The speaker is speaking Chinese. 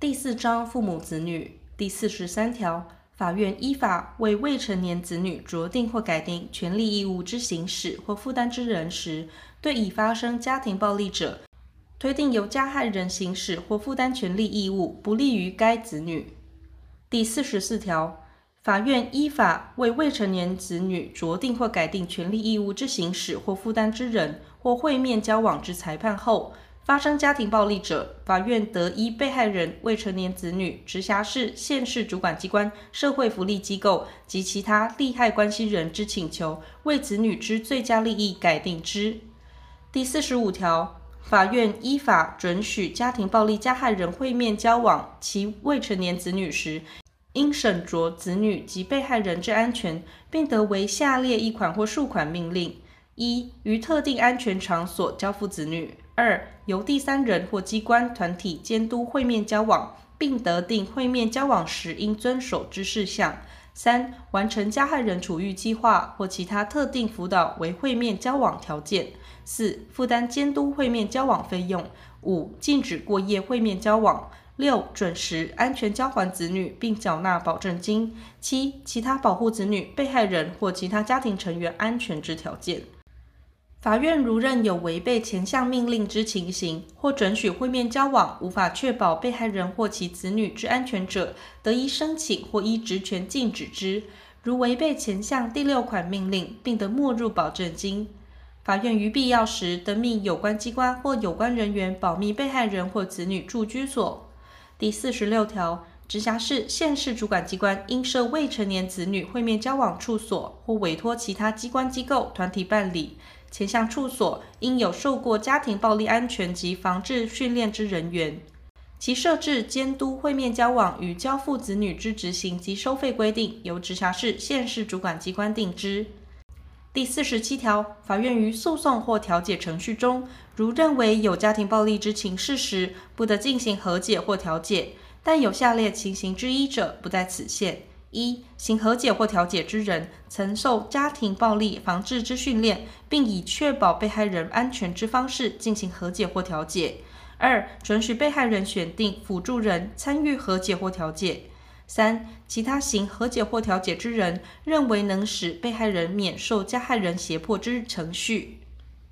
第四章父母子女第四十三条，法院依法为未成年子女酌定或改定权利义务之行使或负担之人时，对已发生家庭暴力者，推定由加害人行使或负担权利义务不利于该子女。第四十四条，法院依法为未成年子女酌定或改定权利义务之行使或负担之人，或会面交往之裁判后，发生家庭暴力者，法院得依被害人未成年子女、直辖市、县市主管机关、社会福利机构及其他利害关系人之请求，为子女之最佳利益改定之。第四十五条，法院依法准许家庭暴力加害人会面交往其未成年子女时，应审酌子女及被害人之安全，并得为下列一款或数款命令：一、于特定安全场所交付子女。二、由第三人或机关团体监督会面交往，并得定会面交往时应遵守之事项。三、完成加害人处遇计划或其他特定辅导为会面交往条件。四、负担监督会面交往费用。五、禁止过夜会面交往。六、准时安全交还子女并缴纳保证金。七、其他保护子女、被害人或其他家庭成员安全之条件。法院如认有违背前项命令之情形，或准许会面交往无法确保被害人或其子女之安全者，得以申请或依职权禁止之。如违背前项第六款命令，并得没入保证金。法院于必要时，得命有关机关或有关人员保密被害人或子女住居所。第四十六条，直辖市、县市主管机关应设未成年子女会面交往处所，或委托其他机关机构团体办理。前项处所应有受过家庭暴力安全及防治训练之人员，其设置、监督会面交往与交付子女之执行及收费规定，由直辖市、县市主管机关定之。第四十七条，法院于诉讼或调解程序中，如认为有家庭暴力之情事时，不得进行和解或调解，但有下列情形之一者，不在此限。一、行和解或调解之人曾受家庭暴力防治之训练，并以确保被害人安全之方式进行和解或调解。二、准许被害人选定辅助人参与和解或调解。三、其他行和解或调解之人认为能使被害人免受加害人胁迫之程序。